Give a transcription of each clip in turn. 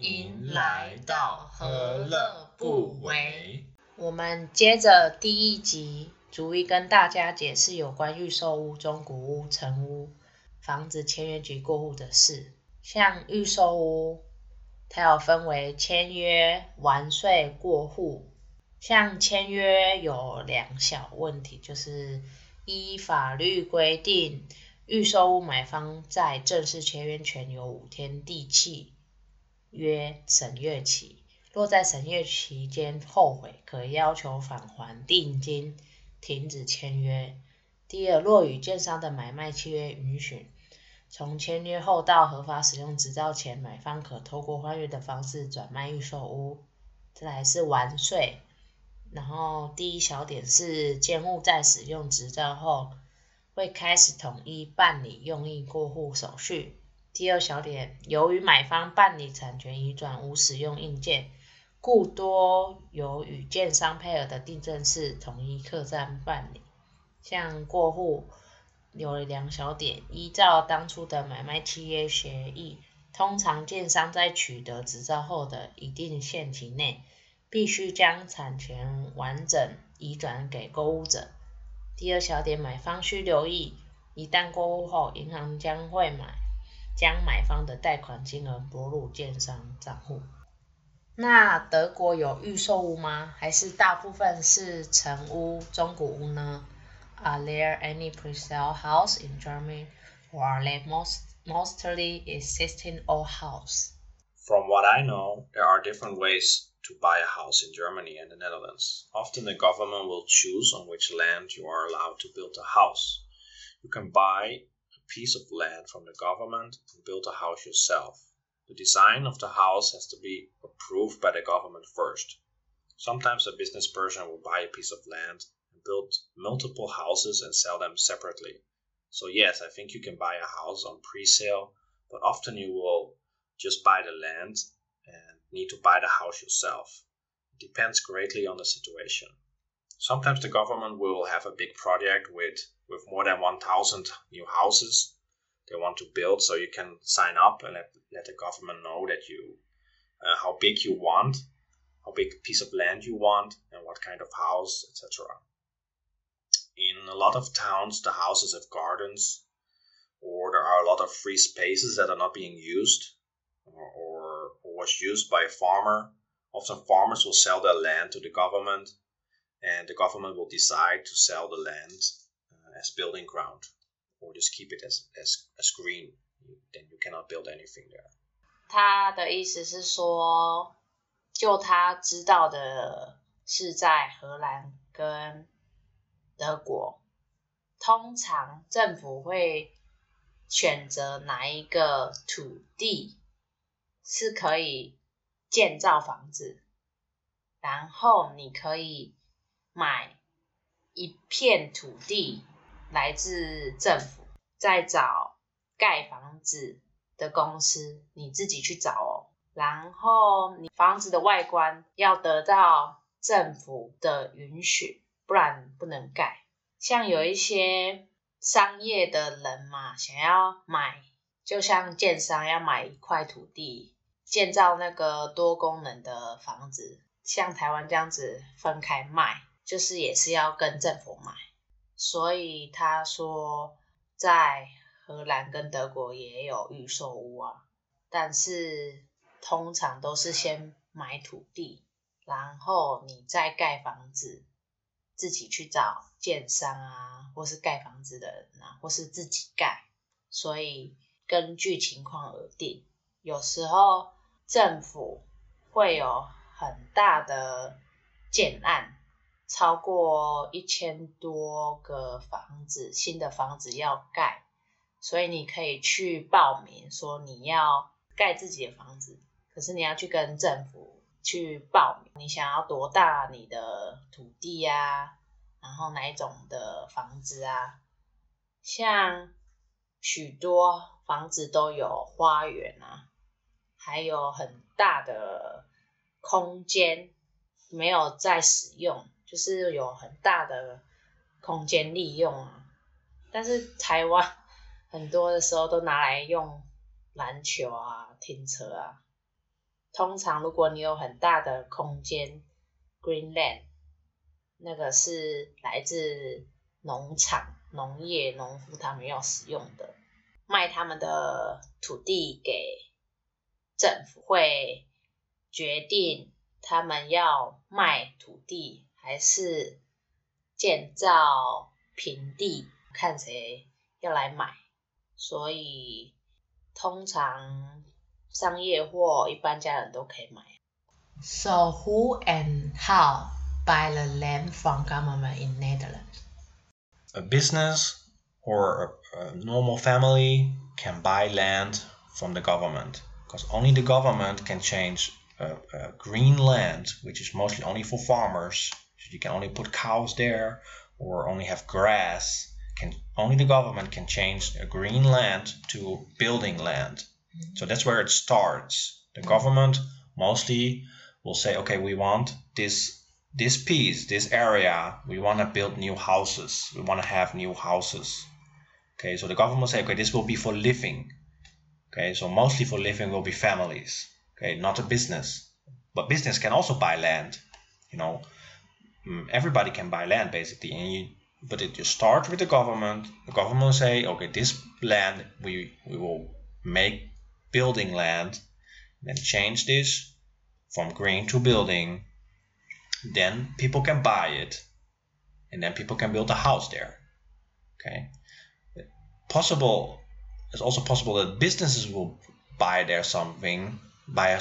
迎来到何乐不为。我们接着第一集，逐一跟大家解释有关预售屋、中古屋、成屋、房子签约及过户的事。像预售屋，它有分为签约、完税、过户。像签约有两小问题，就是依法律规定。预售屋买方在正式签约前有五天地契约审阅期，若在审阅期间后悔，可要求返还定金，停止签约。第二，若与建商的买卖契约允许，从签约后到合法使用执照前，买方可透过换约的方式转卖预售屋。再来是完税，然后第一小点是建物在使用执照后。会开始统一办理用印过户手续。第二小点，由于买方办理产权移转无使用印件，故多由与建商配合的订正式统一客栈办理。像过户有两小点，依照当初的买卖契约协议，通常建商在取得执照后的一定限期内，必须将产权完整移转给购物者。第二小点，买方需留意，一旦过户后，银行将会买将买方的贷款金额拨入建商账户。那德国有预售屋吗？还是大部分是成屋、中古屋呢？Are there any pre-sale house in Germany, or are they most mostly existing old house? From what I know, there are different ways. to buy a house in Germany and the Netherlands. Often the government will choose on which land you are allowed to build a house. You can buy a piece of land from the government and build a house yourself. The design of the house has to be approved by the government first. Sometimes a business person will buy a piece of land and build multiple houses and sell them separately. So, yes, I think you can buy a house on pre sale, but often you will just buy the land and need to buy the house yourself. It depends greatly on the situation. Sometimes the government will have a big project with, with more than 1,000 new houses they want to build, so you can sign up and let, let the government know that you uh, how big you want, how big piece of land you want, and what kind of house, etc. In a lot of towns, the houses have gardens, or there are a lot of free spaces that are not being used, or, or was used by a farmer. Often farmers will sell their land to the government, and the government will decide to sell the land uh, as building ground or just keep it as, as, as green. Then you cannot build anything there. 他的意思是说，就他知道的是在荷兰跟德国，通常政府会选择哪一个土地是可以建造房子，然后你可以 买一片土地来自政府，再找盖房子的公司，你自己去找哦。然后你房子的外观要得到政府的允许，不然不能盖。像有一些商业的人嘛，想要买，就像建商要买一块土地。建造那个多功能的房子，像台湾这样子分开卖，就是也是要跟政府买。所以他说，在荷兰跟德国也有预售屋啊，但是通常都是先买土地，然后你再盖房子，自己去找建商啊，或是盖房子的人啊，或是自己盖。所以根据情况而定，有时候。政府会有很大的建案，超过一千多个房子，新的房子要盖，所以你可以去报名，说你要盖自己的房子，可是你要去跟政府去报名，你想要多大你的土地呀，然后哪一种的房子啊，像许多房子都有花园啊。还有很大的空间没有在使用，就是有很大的空间利用啊。但是台湾 很多的时候都拿来用篮球啊、停车啊。通常如果你有很大的空间，green land，那个是来自农场、农业、农夫他们要使用的，卖他们的土地给政府，会决定他们要卖土地还是建造平地，看谁要来买，所以通常。商业或一般家人都可以买。So who and how buy the land from government in Netherlands? A business or a, a normal family can buy land from the government because only the government can change a, a green land, which is mostly only for farmers. so you can only put cows there or only have grass. Can only the government can change a green land to building land. Mm-hmm. So that's where it starts. The government mostly will say, okay, we want this this piece, this area, we want to build new houses. We want to have new houses. Okay, so the government will say, okay, this will be for living. Okay, so mostly for living will be families. Okay, not a business. But business can also buy land. You know, Mm, everybody can buy land basically. And you, but it, you start with the government. The government say, okay, this land we we will make building land, then change this from green to building, then people can buy it, and then people can build a house there. Okay, possible. It's also possible that businesses will buy there something, buy a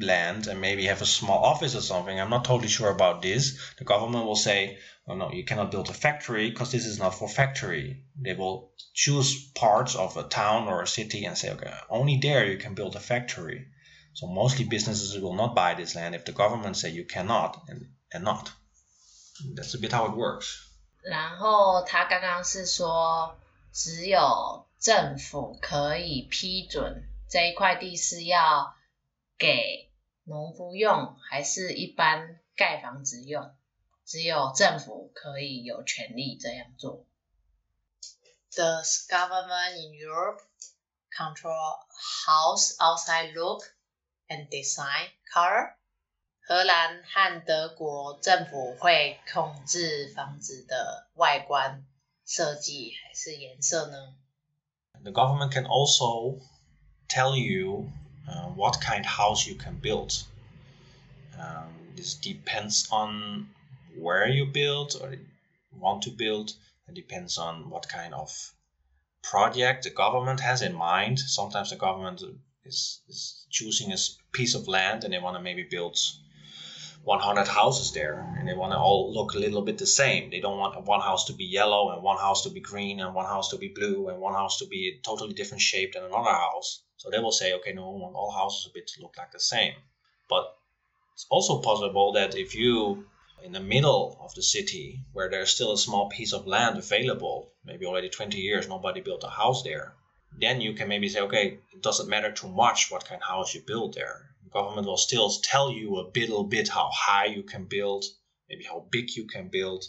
land, and maybe have a small office or something. I'm not totally sure about this. The government will say, "Oh no, you cannot build a factory because this is not for factory." They will choose parts of a town or a city and say, okay, only there you can build a factory. So mostly businesses will not buy this land if the government say you cannot and, and not. That's a bit how it works. 然后他刚刚是说，只有政府可以批准这一块地是要 给农夫用，还是一般盖房子用？只有政府可以有权利这样做。Does government in Europe control house outside look and design color? 荷兰和德国政府会控制房子的外观设计还是颜色呢？The government can also tell you uh, what kind of house you can build. Um, this depends on where you build or want to build it depends on what kind of project the government has in mind. Sometimes the government is, is choosing a piece of land and they want to maybe build 100 houses there and they want to all look a little bit the same. They don't want one house to be yellow and one house to be green and one house to be blue and one house to be a totally different shape than another house. So they will say, okay, no, we want all houses a bit to look like the same. But it's also possible that if you in the middle of the city where there's still a small piece of land available, maybe already 20 years nobody built a house there, then you can maybe say, okay, it doesn't matter too much what kind of house you build there. The government will still tell you a little bit how high you can build, maybe how big you can build,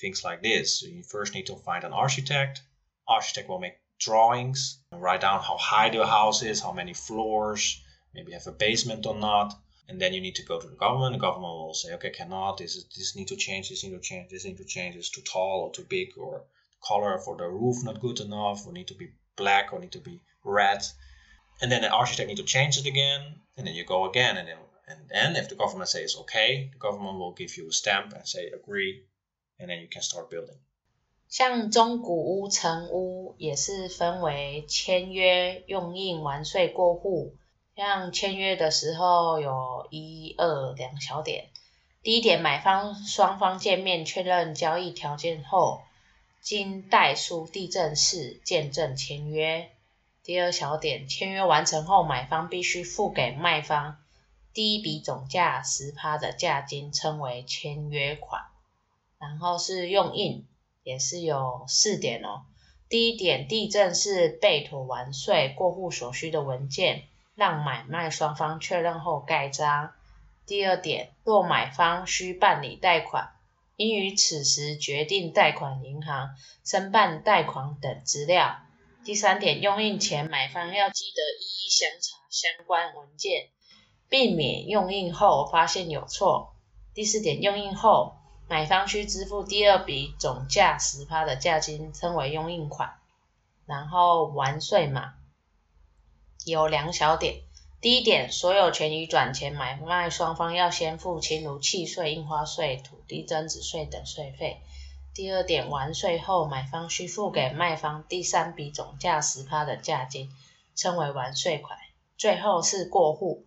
things like this. So you first need to find an architect. Architect will make drawings write down how high the house is, how many floors, maybe have a basement or not and then you need to go to the government. The government will say, okay, cannot this is this need to change, this need to change, this need to change. It's too tall or too big, or color for the roof not good enough, or need to be black, or need to be red. And then the architect need to change it again, and then you go again, and then and then if the government says okay, the government will give you a stamp and say agree, and then you can start building. 像中古屋、成屋也是分为签约、用印、完税、过户。像签约的时候有一二两小点，第一点买方双方见面确认交易条件后，经代书地政士见证签约。第二小点，签约完成后，买方必须付给卖方第一笔总价十趴的价金，称为签约款。然后是用印，也是有四点哦。第一点，地政士备妥完税过户所需的文件。让买卖双方确认后盖章。第二点，若买方需办理贷款，应于此时决定贷款银行、申办贷款等资料。第三点，用印前买方要记得一一详查相关文件，避免用印后发现有错。第四点，用印后买方需支付第二笔总价十趴的价金，称为用印款。然后完税嘛，有两小点。第一点，所有权移转前，买卖双方要先付清如契税、印花税、土地增值税等税费。第二点，完税后，买方需付给卖方第三笔总价十趴的价金，称为完税款。最后是过户。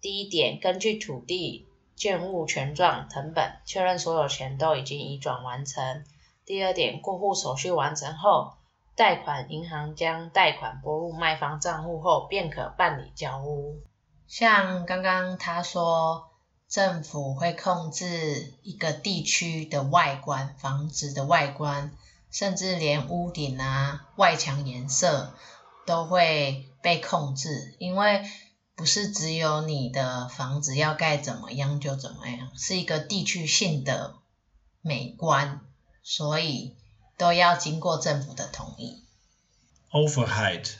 第一点，根据土地建物权状成本，确认所有权都已经移转完成。第二点，过户手续完成后。贷款银行将贷款拨入卖方账户后，便可办理交屋。像刚刚他说，政府会控制一个地区的外观、房子的外观，甚至连屋顶啊、外墙颜色都会被控制，因为不是只有你的房子要盖怎么样就怎么样，是一个地区性的美观，所以。都要经过政府的同意。Overheid，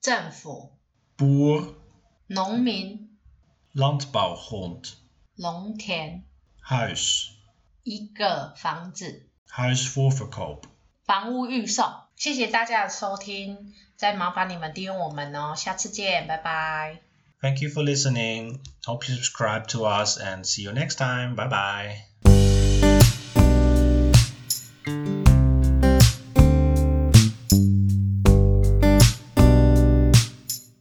政府。Boer，农民。Landbouwgrond，农田。Huis，一个房子。Huisvoorverkoop，房屋预售。谢谢大家的收听，再麻烦你们订阅我们哦，下次见，拜拜。Thank you for listening. Hope you subscribe to us and see you next time. Bye bye.